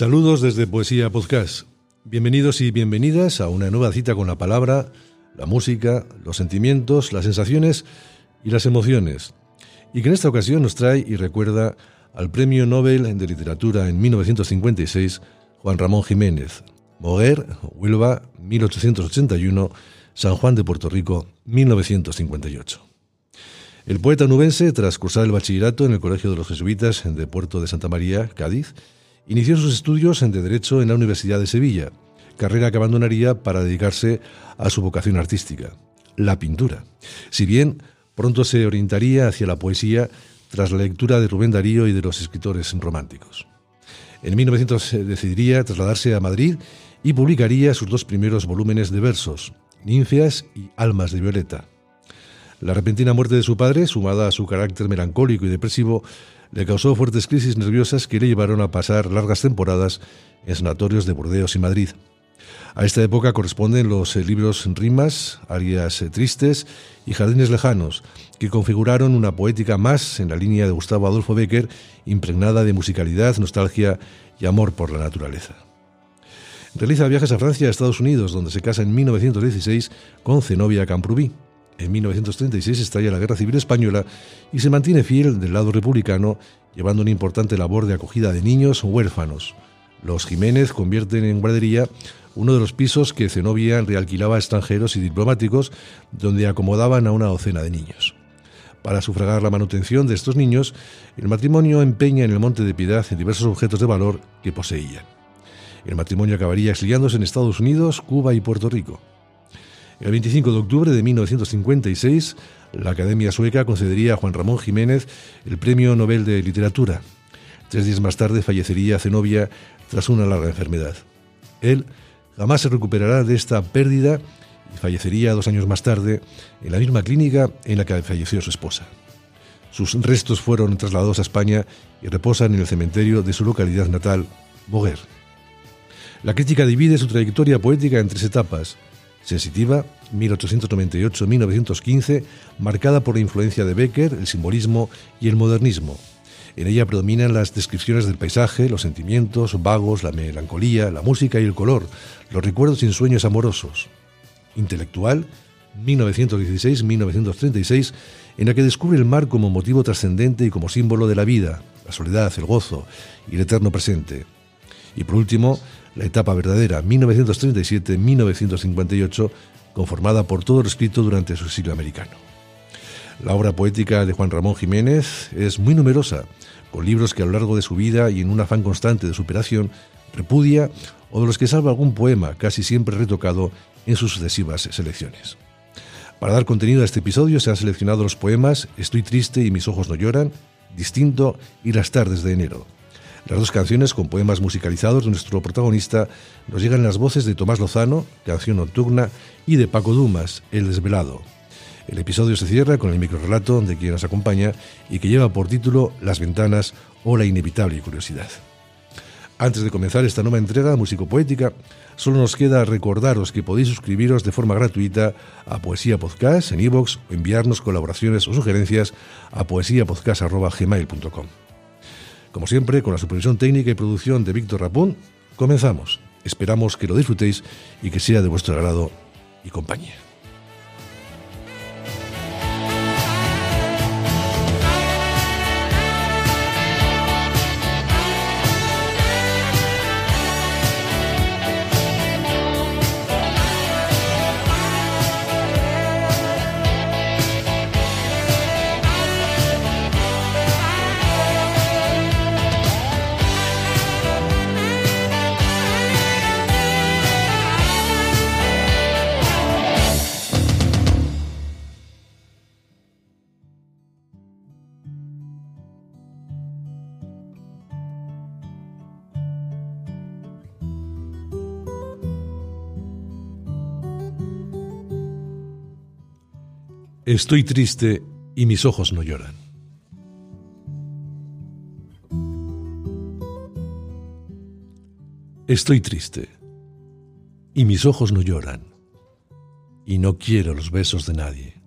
Saludos desde Poesía Podcast. Bienvenidos y bienvenidas a una nueva cita con la palabra, la música, los sentimientos, las sensaciones y las emociones. Y que en esta ocasión nos trae y recuerda al Premio Nobel de Literatura en 1956, Juan Ramón Jiménez. Moguer, Huelva, 1881, San Juan de Puerto Rico, 1958. El poeta nubense, tras cursar el bachillerato en el Colegio de los Jesuitas de Puerto de Santa María, Cádiz, Inició sus estudios de Derecho en la Universidad de Sevilla, carrera que abandonaría para dedicarse a su vocación artística, la pintura. Si bien pronto se orientaría hacia la poesía tras la lectura de Rubén Darío y de los escritores románticos. En 1900 decidiría trasladarse a Madrid y publicaría sus dos primeros volúmenes de versos, Ninfias y Almas de Violeta. La repentina muerte de su padre, sumada a su carácter melancólico y depresivo, le causó fuertes crisis nerviosas que le llevaron a pasar largas temporadas en sanatorios de Burdeos y Madrid. A esta época corresponden los eh, libros Rimas, Arias eh, Tristes y Jardines Lejanos, que configuraron una poética más en la línea de Gustavo Adolfo Becker, impregnada de musicalidad, nostalgia y amor por la naturaleza. Realiza viajes a Francia y a Estados Unidos, donde se casa en 1916 con Zenobia Camprubí. En 1936 estalla la Guerra Civil Española y se mantiene fiel del lado republicano, llevando una importante labor de acogida de niños huérfanos. Los Jiménez convierten en guardería uno de los pisos que Zenobia realquilaba a extranjeros y diplomáticos, donde acomodaban a una docena de niños. Para sufragar la manutención de estos niños, el matrimonio empeña en el Monte de Piedad en diversos objetos de valor que poseían. El matrimonio acabaría exiliándose en Estados Unidos, Cuba y Puerto Rico. El 25 de octubre de 1956, la Academia Sueca concedería a Juan Ramón Jiménez el Premio Nobel de Literatura. Tres días más tarde fallecería Zenobia tras una larga enfermedad. Él jamás se recuperará de esta pérdida y fallecería dos años más tarde en la misma clínica en la que falleció su esposa. Sus restos fueron trasladados a España y reposan en el cementerio de su localidad natal, Boguer. La crítica divide su trayectoria poética en tres etapas. Sensitiva, 1898-1915, marcada por la influencia de Becker, el simbolismo y el modernismo. En ella predominan las descripciones del paisaje, los sentimientos vagos, la melancolía, la música y el color, los recuerdos y sueños amorosos. Intelectual, 1916-1936, en la que descubre el mar como motivo trascendente y como símbolo de la vida, la soledad, el gozo y el eterno presente. Y por último, la etapa verdadera, 1937-1958, conformada por todo lo escrito durante su siglo americano. La obra poética de Juan Ramón Jiménez es muy numerosa, con libros que a lo largo de su vida y en un afán constante de superación repudia o de los que salva algún poema, casi siempre retocado en sus sucesivas selecciones. Para dar contenido a este episodio se han seleccionado los poemas Estoy triste y mis ojos no lloran, Distinto y Las tardes de enero. Las dos canciones con poemas musicalizados de nuestro protagonista nos llegan en las voces de Tomás Lozano, Canción Nocturna, y de Paco Dumas, El Desvelado. El episodio se cierra con el microrelato de quien nos acompaña y que lleva por título Las ventanas o la inevitable curiosidad. Antes de comenzar esta nueva entrega músico-poética, solo nos queda recordaros que podéis suscribiros de forma gratuita a Poesía Podcast en iVoox o enviarnos colaboraciones o sugerencias a poesiapodcast.gmail.com. Como siempre, con la supervisión técnica y producción de Víctor Rapón, comenzamos. Esperamos que lo disfrutéis y que sea de vuestro agrado y compañía. Estoy triste y mis ojos no lloran. Estoy triste y mis ojos no lloran y no quiero los besos de nadie.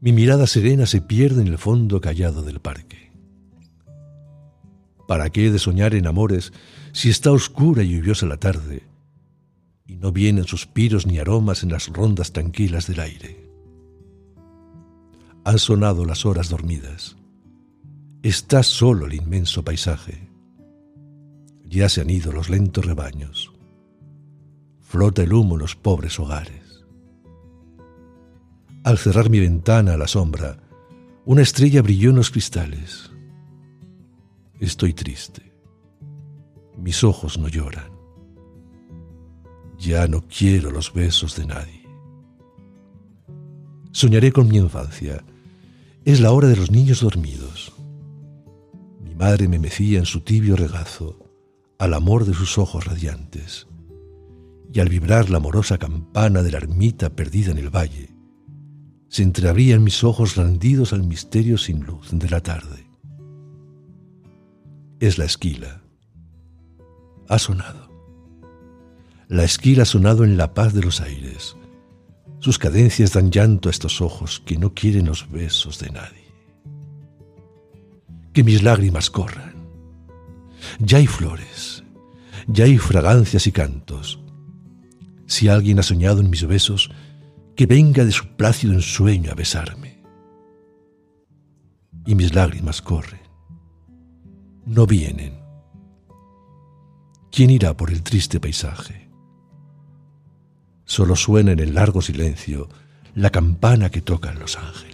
Mi mirada serena se pierde en el fondo callado del parque. ¿Para qué he de soñar en amores si está oscura y lluviosa la tarde y no vienen suspiros ni aromas en las rondas tranquilas del aire? Han sonado las horas dormidas. Está solo el inmenso paisaje. Ya se han ido los lentos rebaños. Flota el humo en los pobres hogares. Al cerrar mi ventana a la sombra, una estrella brilló en los cristales. Estoy triste. Mis ojos no lloran. Ya no quiero los besos de nadie. Soñaré con mi infancia. Es la hora de los niños dormidos. Mi madre me mecía en su tibio regazo al amor de sus ojos radiantes, y al vibrar la amorosa campana de la ermita perdida en el valle, se entreabrían mis ojos rendidos al misterio sin luz de la tarde. Es la esquila. Ha sonado. La esquila ha sonado en la paz de los aires. Sus cadencias dan llanto a estos ojos que no quieren los besos de nadie. Que mis lágrimas corran ya hay flores, ya hay fragancias y cantos. Si alguien ha soñado en mis besos, que venga de su plácido ensueño a besarme. Y mis lágrimas corren, no vienen. ¿Quién irá por el triste paisaje? Solo suena en el largo silencio la campana que tocan los ángeles.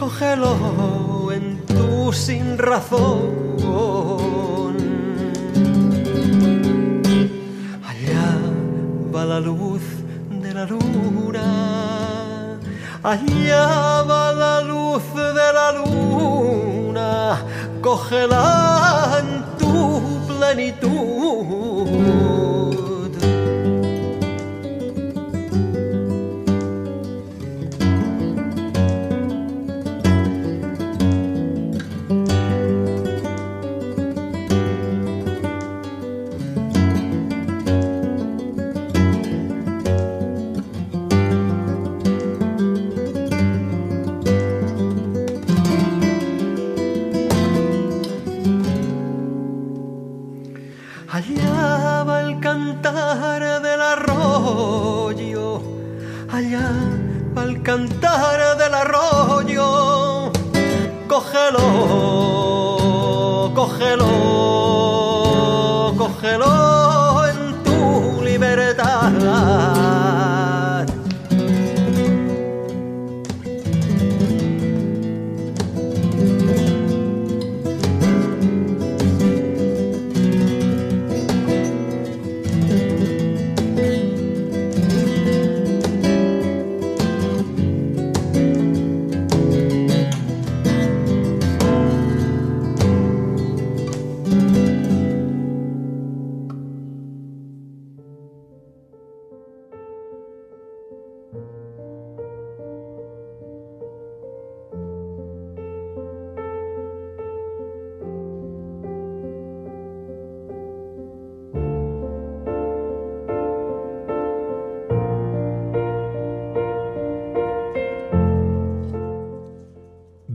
cógelo en tu sin razón. Allá va la luz de la luna, allá va la luz de la luna, cógela en tu plenitud.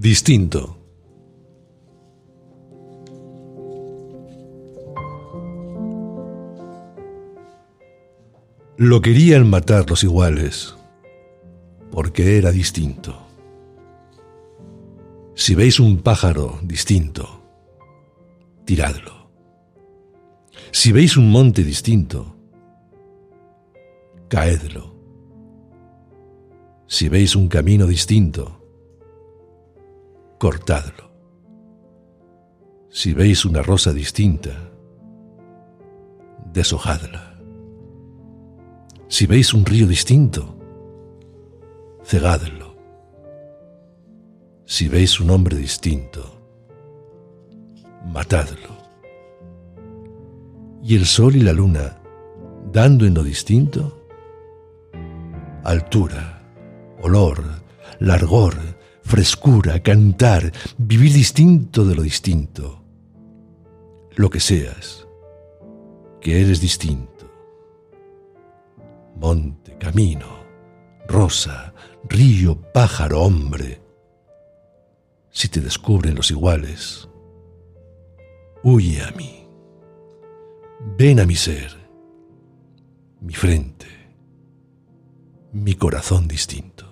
Distinto. Lo querían matar los iguales, porque era distinto. Si veis un pájaro distinto, tiradlo. Si veis un monte distinto, caedlo. Si veis un camino distinto, cortadlo. Si veis una rosa distinta, deshojadla. Si veis un río distinto, cegadlo. Si veis un hombre distinto, matadlo. Y el sol y la luna, dando en lo distinto, altura, olor, largor, frescura, cantar, vivir distinto de lo distinto. Lo que seas, que eres distinto monte, camino, rosa, río, pájaro, hombre. Si te descubren los iguales, huye a mí. Ven a mi ser, mi frente, mi corazón distinto.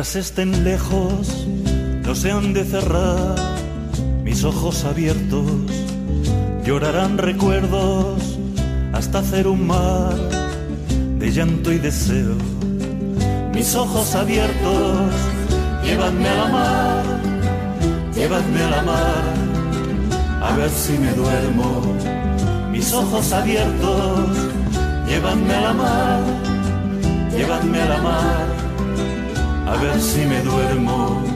Estén lejos, no se han de cerrar mis ojos abiertos, llorarán recuerdos hasta hacer un mar de llanto y deseo. Mis ojos abiertos, llévame a la mar, llévame a la mar, a ver si me duermo. Mis ojos abiertos, llévame a la mar, llévame a la mar a ver si me duermo.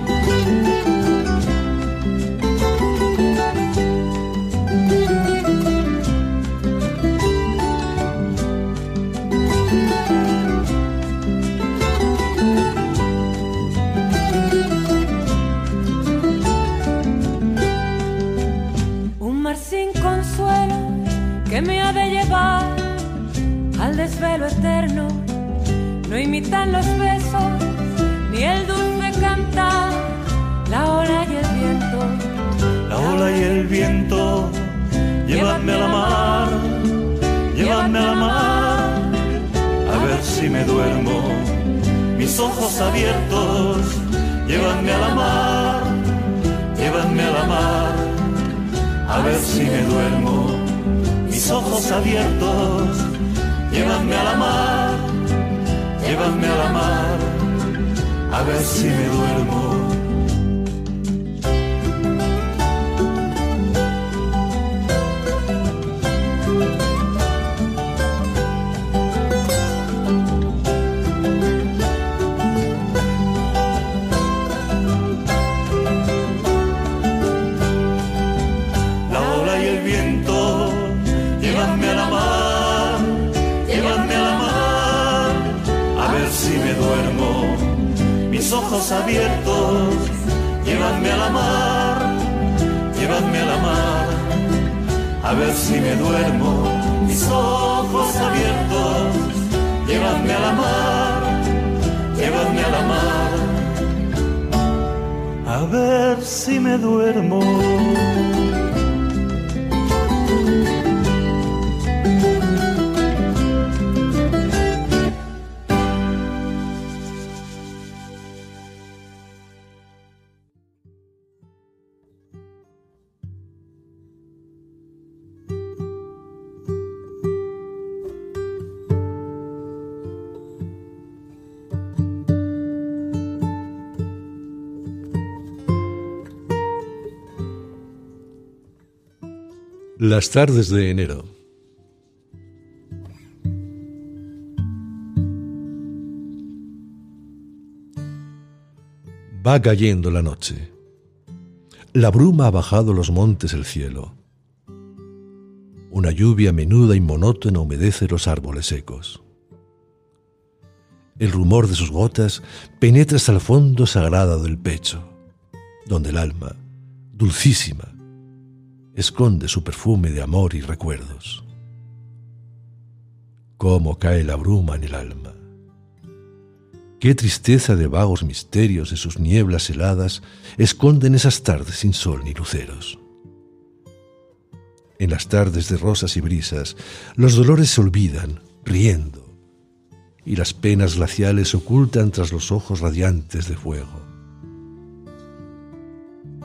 Llévame a la mar, llévame a la mar, a ver si me duermo, mis ojos abiertos, llévame a la mar, llévame a la mar a ver si me duermo. Abiertos, llévame a la mar, llévame a la mar, a ver si me duermo, mis ojos abiertos, llévame a la mar, llévame a la mar, a ver si me duermo. Las tardes de enero. Va cayendo la noche. La bruma ha bajado los montes el cielo. Una lluvia menuda y monótona humedece los árboles secos. El rumor de sus gotas penetra hasta el fondo sagrado del pecho, donde el alma, dulcísima, esconde su perfume de amor y recuerdos. Cómo cae la bruma en el alma. Qué tristeza de vagos misterios de sus nieblas heladas esconden esas tardes sin sol ni luceros. En las tardes de rosas y brisas, los dolores se olvidan, riendo, y las penas glaciales se ocultan tras los ojos radiantes de fuego.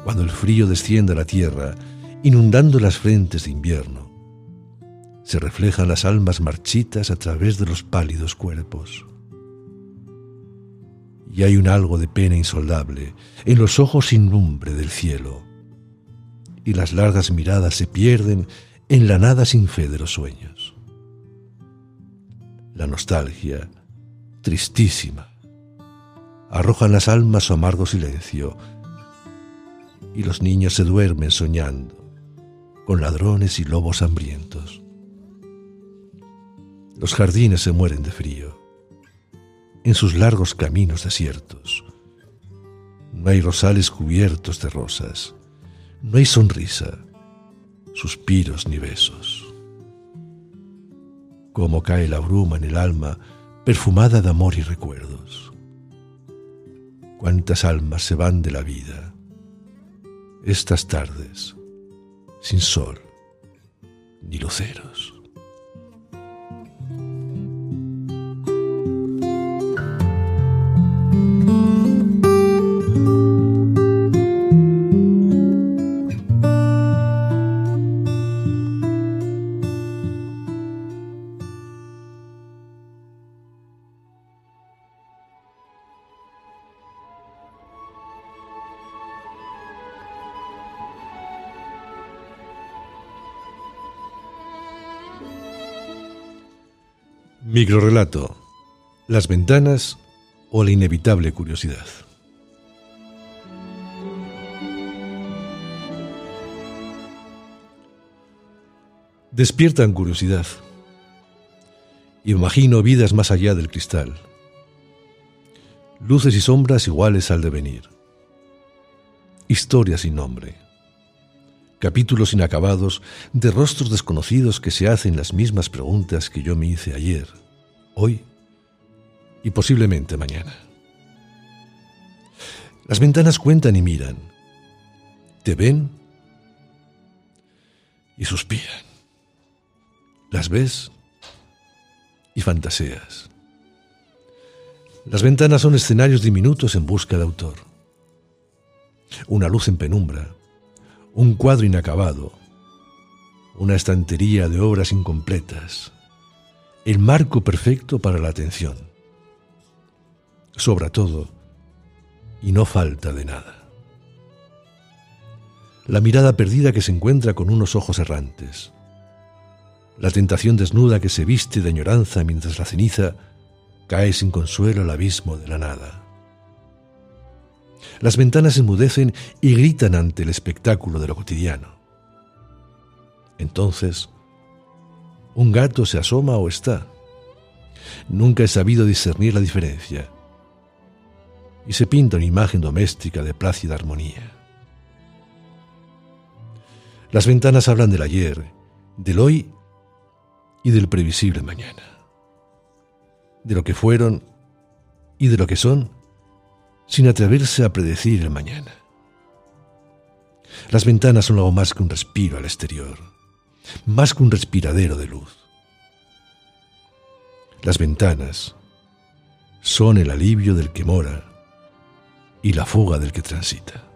Cuando el frío desciende a la tierra inundando las frentes de invierno. Se reflejan las almas marchitas a través de los pálidos cuerpos. Y hay un algo de pena insoldable en los ojos sin lumbre del cielo. Y las largas miradas se pierden en la nada sin fe de los sueños. La nostalgia, tristísima, arroja en las almas su amargo silencio, y los niños se duermen soñando con ladrones y lobos hambrientos. Los jardines se mueren de frío. En sus largos caminos desiertos no hay rosales cubiertos de rosas, no hay sonrisa, suspiros ni besos. Cómo cae la bruma en el alma perfumada de amor y recuerdos. Cuántas almas se van de la vida estas tardes sin sol ni luceros. Microrelato. Las ventanas o la inevitable curiosidad. Despiertan curiosidad. Imagino vidas más allá del cristal. Luces y sombras iguales al devenir. Historias sin nombre. Capítulos inacabados de rostros desconocidos que se hacen las mismas preguntas que yo me hice ayer hoy y posiblemente mañana. Las ventanas cuentan y miran, te ven y suspiran. Las ves y fantaseas. Las ventanas son escenarios diminutos en busca de autor. Una luz en penumbra, un cuadro inacabado, una estantería de obras incompletas, el marco perfecto para la atención. Sobra todo y no falta de nada. La mirada perdida que se encuentra con unos ojos errantes. La tentación desnuda que se viste de añoranza mientras la ceniza cae sin consuelo al abismo de la nada. Las ventanas enmudecen y gritan ante el espectáculo de lo cotidiano. Entonces, un gato se asoma o está. Nunca he sabido discernir la diferencia. Y se pinta una imagen doméstica de plácida armonía. Las ventanas hablan del ayer, del hoy y del previsible mañana. De lo que fueron y de lo que son, sin atreverse a predecir el mañana. Las ventanas son algo más que un respiro al exterior más que un respiradero de luz. Las ventanas son el alivio del que mora y la fuga del que transita.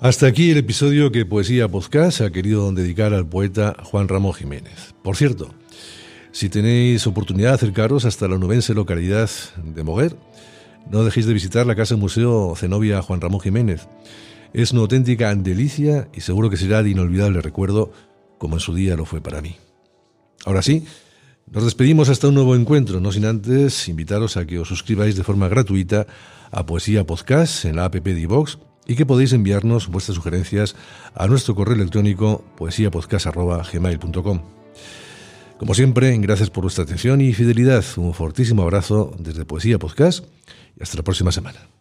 Hasta aquí el episodio que Poesía Podcast ha querido dedicar al poeta Juan Ramón Jiménez. Por cierto, si tenéis oportunidad de acercaros hasta la nubense localidad de Moguer, no dejéis de visitar la Casa Museo Zenobia Juan Ramón Jiménez. Es una auténtica delicia y seguro que será de inolvidable recuerdo, como en su día lo fue para mí. Ahora sí, nos despedimos hasta un nuevo encuentro, no sin antes invitaros a que os suscribáis de forma gratuita a Poesía Podcast en la app de iVox y que podéis enviarnos vuestras sugerencias a nuestro correo electrónico poesiapodcast.gmail.com. Como siempre, gracias por vuestra atención y fidelidad. Un fortísimo abrazo desde Poesía Podcast y hasta la próxima semana.